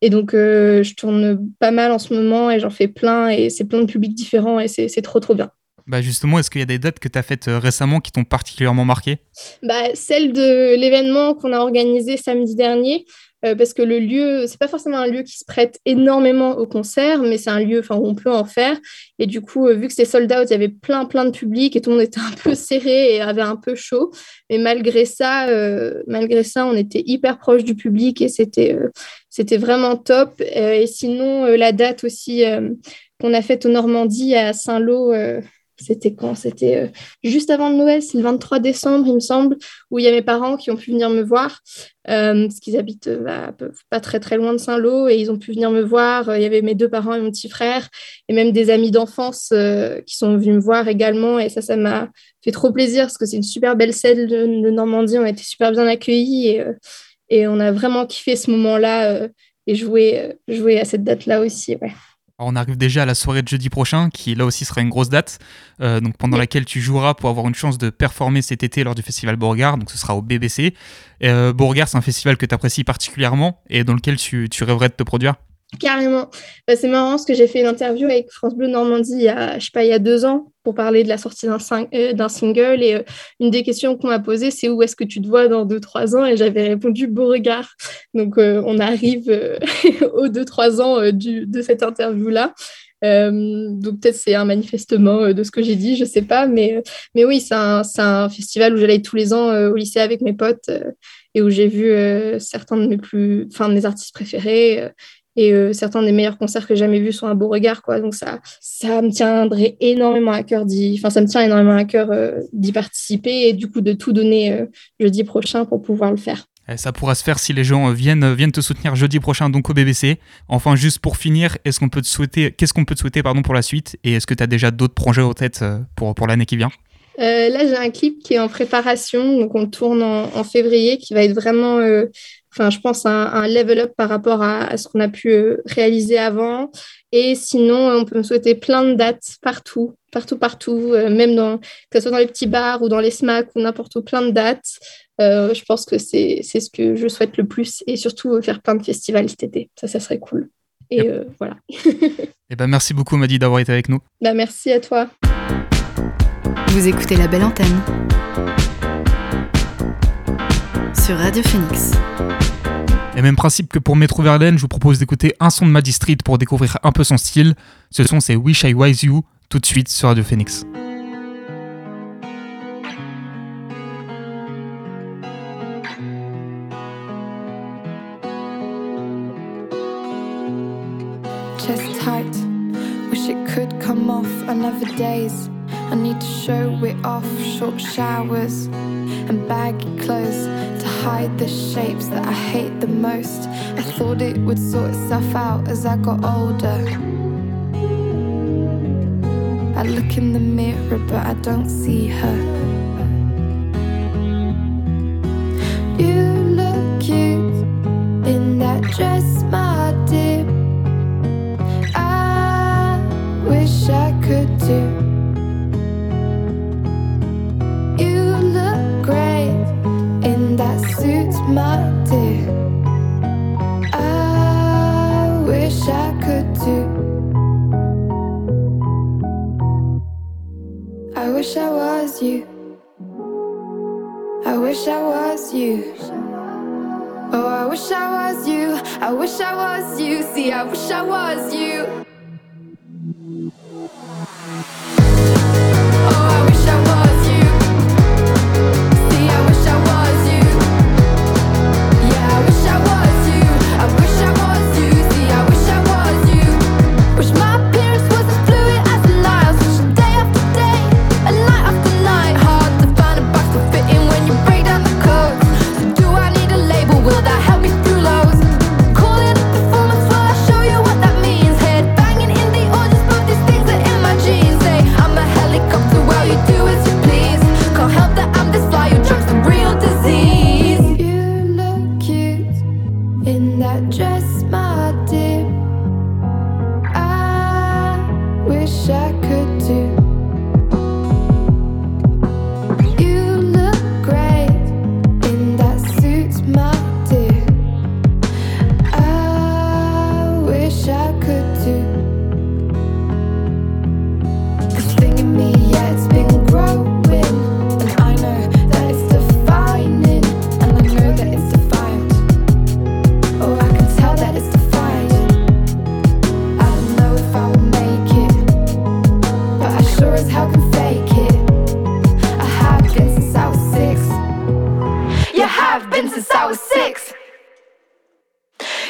Et donc, je tourne pas mal en ce moment et j'en fais plein et c'est plein de publics différents et c'est trop, trop bien. Bah justement, est-ce qu'il y a des dates que tu as faites récemment qui t'ont particulièrement marqué? Bah, Celle de l'événement qu'on a organisé samedi dernier. Euh, parce que le lieu, c'est pas forcément un lieu qui se prête énormément au concert, mais c'est un lieu où on peut en faire. Et du coup, euh, vu que c'était sold out, il y avait plein, plein de public et tout le monde était un peu serré et avait un peu chaud. Mais malgré ça, euh, malgré ça, on était hyper proche du public et c'était c'était vraiment top. et sinon, la date aussi qu'on a faite au Normandie à Saint-Lô c'était quand? C'était euh, juste avant Noël, c'est le 23 décembre, il me semble, où il y a mes parents qui ont pu venir me voir, euh, parce qu'ils habitent euh, pas très très loin de Saint-Lô, et ils ont pu venir me voir. Il y avait mes deux parents et mon petit frère, et même des amis d'enfance qui sont venus me voir également, et ça, ça m'a fait trop plaisir, parce que c'est une super belle scène de, Normandie, on a été super bien accueillis, Et on a vraiment kiffé ce moment-là et jouer, jouer à cette date-là aussi. Ouais. on arrive déjà à la soirée de jeudi prochain, qui là aussi sera une grosse date, donc pendant laquelle tu joueras pour avoir une chance de performer cet été lors du festival Beauregard, donc ce sera au BBC. Beauregard, c'est un festival que tu apprécies particulièrement et dans lequel tu, tu rêverais de te produire? Carrément. Bah, c'est marrant parce que j'ai fait une interview avec France Bleu Normandie il y a, je sais pas, il y a deux ans pour parler de la sortie d'un, euh, single. Et euh, une des questions qu'on m'a posées, c'est où est-ce que tu te vois dans deux, trois ans? Et j'avais répondu Beauregard. Donc, euh, on arrive aux deux, trois ans de cette interview-là. donc peut-être c'est un manifestement de ce que j'ai dit, je sais pas, mais, mais oui, c'est un, un, festival où j'allais tous les ans au lycée avec mes potes et où j'ai vu certains de mes plus, enfin, mes artistes préférés et euh, certains des meilleurs concerts que j'ai jamais vus sont à Beauregard quoi. Donc ça ça me tiendrait énormément à cœur d'y enfin ça me tient énormément à cœur euh, d'y participer et du coup de tout donner euh, jeudi prochain pour pouvoir le faire. Eh, ça pourra se faire si les gens viennent, viennent te soutenir jeudi prochain donc au BBC. Enfin, juste pour finir, est-ce qu'on peut te souhaiter, qu'est-ce qu'on peut te souhaiter pardon, pour la suite? Et est-ce que tu as déjà d'autres projets en tête pour, pour l'année qui vient? Là, j'ai un clip qui est en préparation, donc on tourne en, février, qui va être vraiment enfin, je pense, un, un level up par rapport à, ce qu'on a pu euh, réaliser avant. Et sinon, on peut me souhaiter plein de dates partout, partout, partout, euh, même dans, que ce soit dans les petits bars ou dans les smacks ou n'importe où, plein de dates. Euh, je pense que c'est ce que je souhaite le plus et surtout faire plein de festivals cet été. Ça, ça serait cool. Et voilà. et ben, merci beaucoup, Madi, d'avoir été avec nous. Bah, merci à toi. Vous écoutez la belle antenne sur Radio Phoenix. Et même principe que pour Metro Verlaine, je vous propose d'écouter un son de Maddie Street pour découvrir un peu son style. Ce son, c'est Wish I Was You, tout de suite sur Radio Phoenix. Chest tight, wish it could come off another days. I need to show it off, short showers and baggy clothes hide the shapes that I hate the most. I thought it would sort itself out as I got older. I look in the mirror, but I don't see her. You look cute in that dress, my dear. I wish I could do. You. I wish I was you. Oh, I wish I was you. I wish I was you. See, I wish I was you.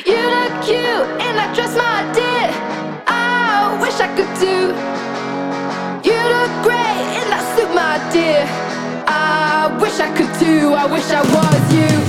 You look cute in that dress, my dear. I wish I could do. You look great in that suit, my dear. I wish I could do. I wish I was you.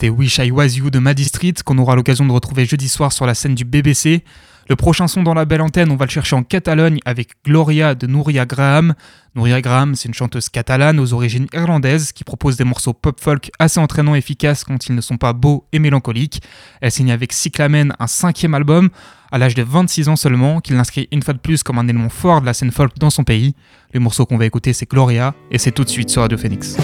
C'était Wish I Was You de Maddie Street, qu'on aura l'occasion de retrouver jeudi soir sur la scène du BBC. Le prochain son dans la belle antenne, on va le chercher en Catalogne avec Gloria de Nouria Graham. Nouria Graham, c'est une chanteuse catalane aux origines irlandaises qui propose des morceaux pop-folk assez entraînants et efficaces quand ils ne sont pas beaux et mélancoliques. Elle signe avec Cyclamen un cinquième album à l'âge de 26 ans seulement, qu'il inscrit une fois de plus comme un élément fort de la scène folk dans son pays. Le morceau qu'on va écouter, c'est Gloria, et c'est tout de suite sur Radio Phoenix.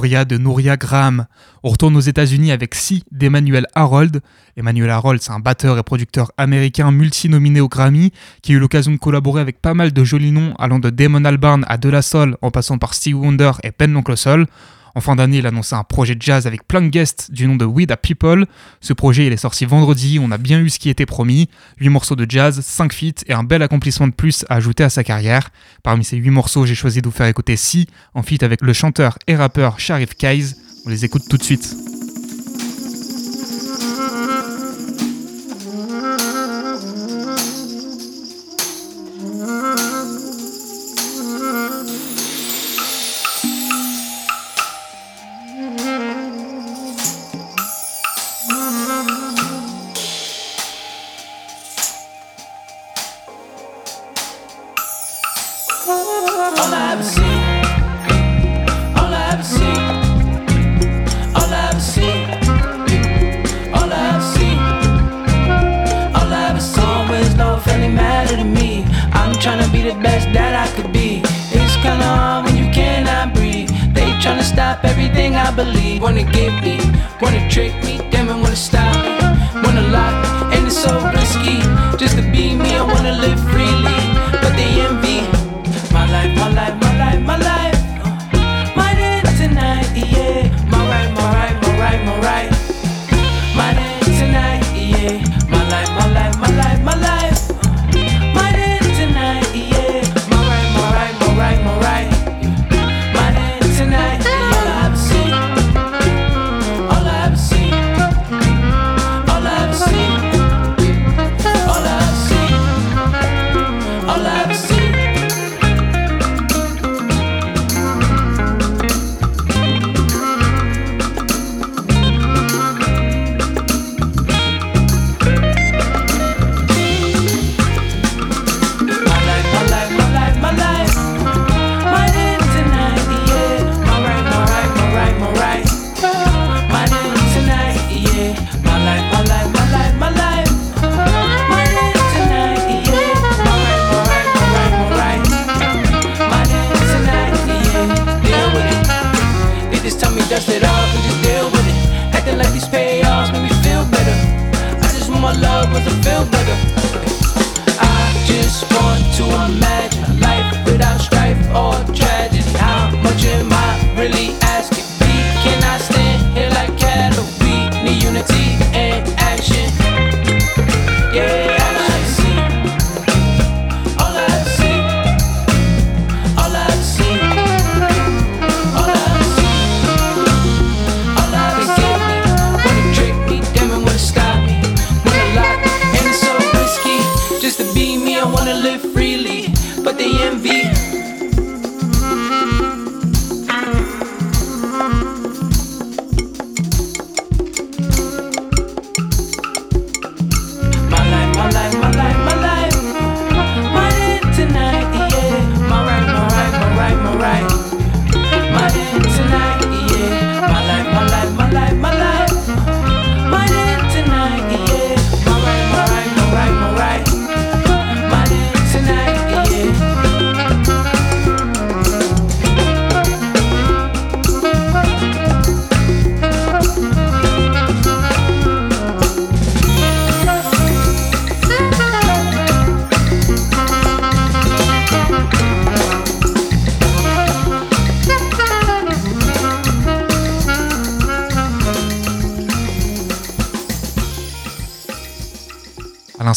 De Nouria Graham. On retourne aux États-Unis avec Si d'Emmanuel Harold. Emmanuel Harold, c'est un batteur et producteur américain multi-nominé au Grammy qui a eu l'occasion de collaborer avec pas mal de jolis noms allant de Damon Albarn à De La Soul en passant par Steve Wonder et Pen Soul. En fin d'année, il annonçait un projet de jazz avec plein de guests du nom de We the People. Ce projet, est sorti vendredi, on a bien eu ce qui était promis. 8 morceaux de jazz, 5 feats et un bel accomplissement de plus à ajouter à sa carrière. Parmi ces 8 morceaux, j'ai choisi de vous faire écouter Si, en feat avec le chanteur et rappeur Sharif Kaiz. On les écoute tout de suite.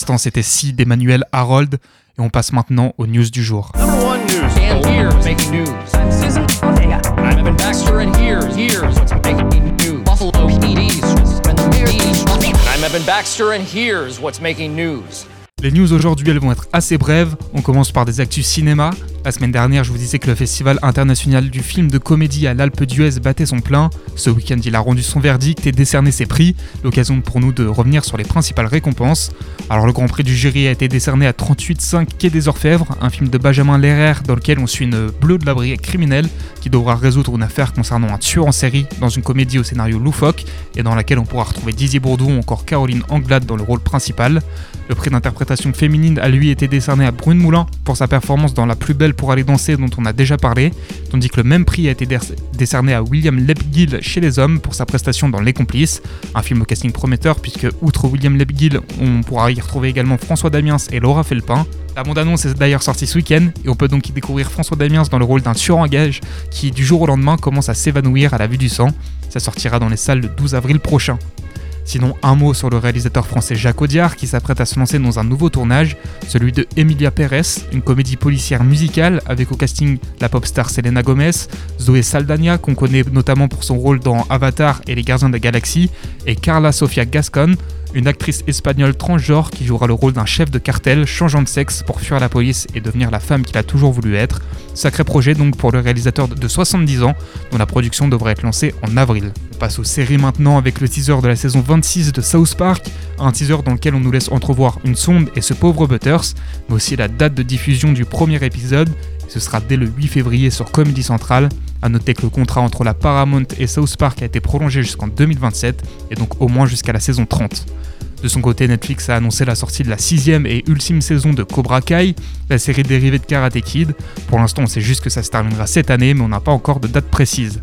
L'instant, c'était Si d'Emmanuel Harold et on passe maintenant aux news du jour. Les news aujourd'hui, elles vont être assez brèves. On commence par des actus cinéma. La semaine dernière, je vous disais que le Festival international du film de comédie à l'Alpe d'Huez battait son plein. Ce week-end, il a rendu son verdict et décerné ses prix. L'occasion pour nous de revenir sur les principales récompenses. Alors, le Grand Prix du jury a été décerné à 38.5 Quai des Orfèvres, un film de Benjamin Lerrer dans lequel on suit une bleue de la brigade criminelle qui devra résoudre une affaire concernant un tueur en série dans une comédie au scénario loufoque et dans laquelle on pourra retrouver Didier Bourdou ou encore Caroline Anglade dans le rôle principal. Le prix d'interprétation féminine a lui été décerné à Brune Moulin pour sa performance dans La plus belle pour aller danser dont on a déjà parlé, tandis que le même prix a été dé- décerné à William Lebgill chez les hommes pour sa prestation dans Les Complices, un film au casting prometteur puisque outre William Lebgill, on pourra y retrouver également François Damiens et Laura Felpin. La bande-annonce est d'ailleurs sortie ce week-end et on peut donc y découvrir François Damiens dans le rôle d'un tueur en gage qui du jour au lendemain commence à s'évanouir à la vue du sang. Ça sortira dans les salles le 12 avril prochain. Sinon, un mot sur le réalisateur français Jacques Audiard qui s'apprête à se lancer dans un nouveau tournage, celui de Emilia Pérez, une comédie policière musicale avec au casting la pop star Selena Gomez, Zoé Saldana qu'on connaît notamment pour son rôle dans Avatar et les Gardiens de la Galaxie, et Carla Sofia Gascon, une actrice espagnole transgenre qui jouera le rôle d'un chef de cartel changeant de sexe pour fuir la police et devenir la femme qu'il a toujours voulu être. Sacré projet donc pour le réalisateur de 70 ans, dont la production devrait être lancée en avril. On passe aux séries maintenant avec le teaser de la saison 26 de South Park, un teaser dans lequel on nous laisse entrevoir une sonde et ce pauvre Butters, mais aussi la date de diffusion du premier épisode, ce sera dès le 8 février sur Comedy Central. A noter que le contrat entre la Paramount et South Park a été prolongé jusqu'en 2027 et donc au moins jusqu'à la saison 30. De son côté, Netflix a annoncé la sortie de la sixième et ultime saison de Cobra Kai, la série dérivée de Karate Kid. Pour l'instant, on sait juste que ça se terminera cette année, mais on n'a pas encore de date précise.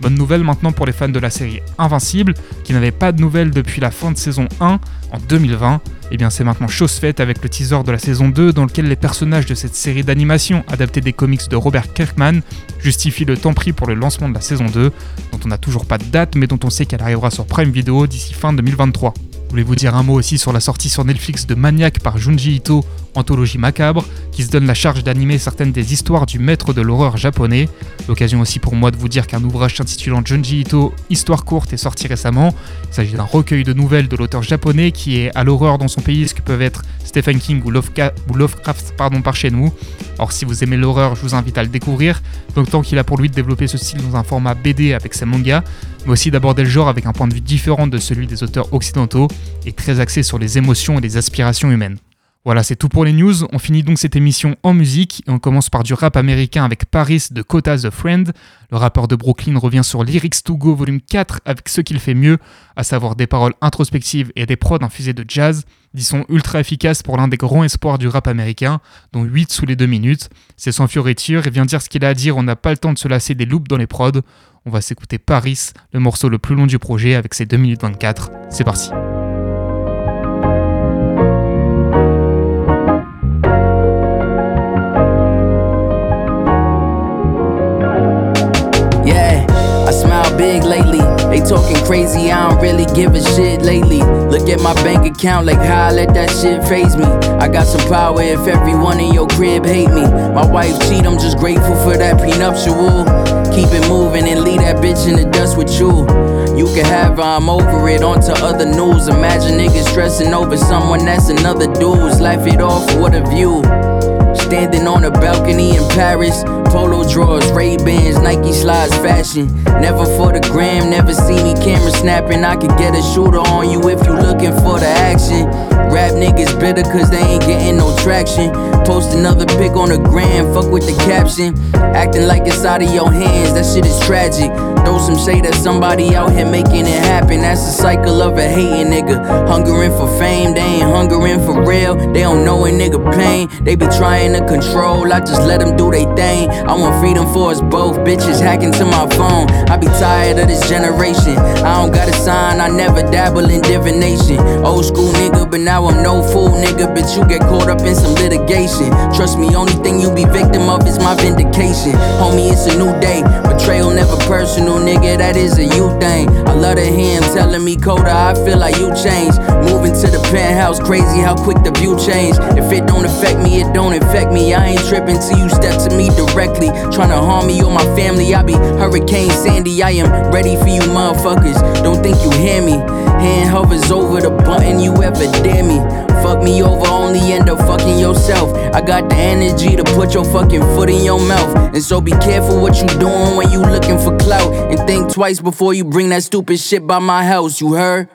Bonne nouvelle maintenant pour les fans de la série Invincible, qui n'avaient pas de nouvelles depuis la fin de saison 1 en 2020. Et bien c'est maintenant chose faite avec le teaser de la saison 2 dans lequel les personnages de cette série d'animation adaptée des comics de Robert Kirkman justifient le temps pris pour le lancement de la saison 2, dont on n'a toujours pas de date mais dont on sait qu'elle arrivera sur Prime Video d'ici fin 2023. Voulez-vous dire un mot aussi sur la sortie sur Netflix de Maniac par Junji Ito, anthologie macabre, qui se donne la charge d'animer certaines des histoires du maître de l'horreur japonais? L'occasion aussi pour moi de vous dire qu'un ouvrage s'intitulant Junji Ito, Histoire courte, est sorti récemment. Il s'agit d'un recueil de nouvelles de l'auteur japonais qui est à l'horreur dans son pays, ce que peuvent être Stephen King ou, Lovecraft pardon, par chez nous. Alors si vous aimez l'horreur, je vous invite à le découvrir, tant qu'il a pour lui de développer ce style dans un format BD avec ses mangas, mais aussi d'aborder le genre avec un point de vue différent de celui des auteurs occidentaux et très axé sur les émotions et les aspirations humaines. Voilà, c'est tout pour les news. On finit donc cette émission en musique et on commence par du rap américain avec Paris de Kota the Friend. Le rappeur de Brooklyn revient sur Lyrics to Go volume 4 avec ce qu'il fait mieux, à savoir des paroles introspectives et des prods infusés de jazz, disons ultra efficaces pour l'un des grands espoirs du rap américain, dont 8 sous les 2 minutes. C'est sans fioriture et vient dire ce qu'il a à dire, on n'a pas le temps de se lasser des loops dans les prods. On va s'écouter Paris, le morceau le plus long du projet avec ses 2 minutes 24. C'est parti. They talking crazy, I don't really give a shit lately. Look at my bank account, like how I let that shit phase me. I got some power if everyone in your crib hate me. My wife cheat, I'm just grateful for that prenuptial. Keep it moving and leave that bitch in the dust with you. You can have her, I'm over it, on to other news. Imagine niggas stressing over someone that's another dude's. Life it off, what a view. Standing on a balcony in Paris. Polo drawers, Ray Bans, Nike slides, fashion. Never for the gram, never see me camera snapping. I could get a shooter on you if you looking for the action. Rap niggas bitter cause they ain't getting no traction. Post another pic on the gram, fuck with the caption. Acting like it's out of your hands, that shit is tragic. Throw some shade at somebody out here making it happen. That's the cycle of a hating nigga. Hungering for fame, they ain't hungering for real. They don't know a nigga pain. They be trying to control, I just let them do they thing. I want freedom for us both. Bitches hacking to my phone. I be tired of this generation. I don't got a sign, I never dabble in divination. Old school nigga, but now I'm no fool nigga. But you get caught up in some litigation. Trust me, only thing you be victim of is my vindication. Homie, it's a new day. Betrayal never personal, nigga. That is a you thing. I love to hear him telling me, Coda, I feel like you changed. Moving to the penthouse, crazy how quick the view changed. If it don't affect me, it don't affect me. I ain't tripping till you step to me directly. Trying to harm me or my family. I be Hurricane Sandy. I am ready for you, motherfuckers. Don't think you hear me. Hand hovers over the button, you ever me. Fuck me over, only end up fucking yourself. I got the energy to put your fucking foot in your mouth. And so be careful what you doing when you looking for clout. And think twice before you bring that stupid shit by my house, you heard?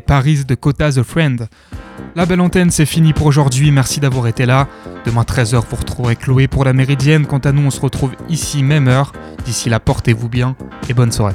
Paris de Kota the Friend. La belle antenne, c'est fini pour aujourd'hui. Merci d'avoir été là. Demain 13h, vous retrouverez Chloé pour la méridienne. Quant à nous, on se retrouve ici, même heure. D'ici là, portez-vous bien et bonne soirée.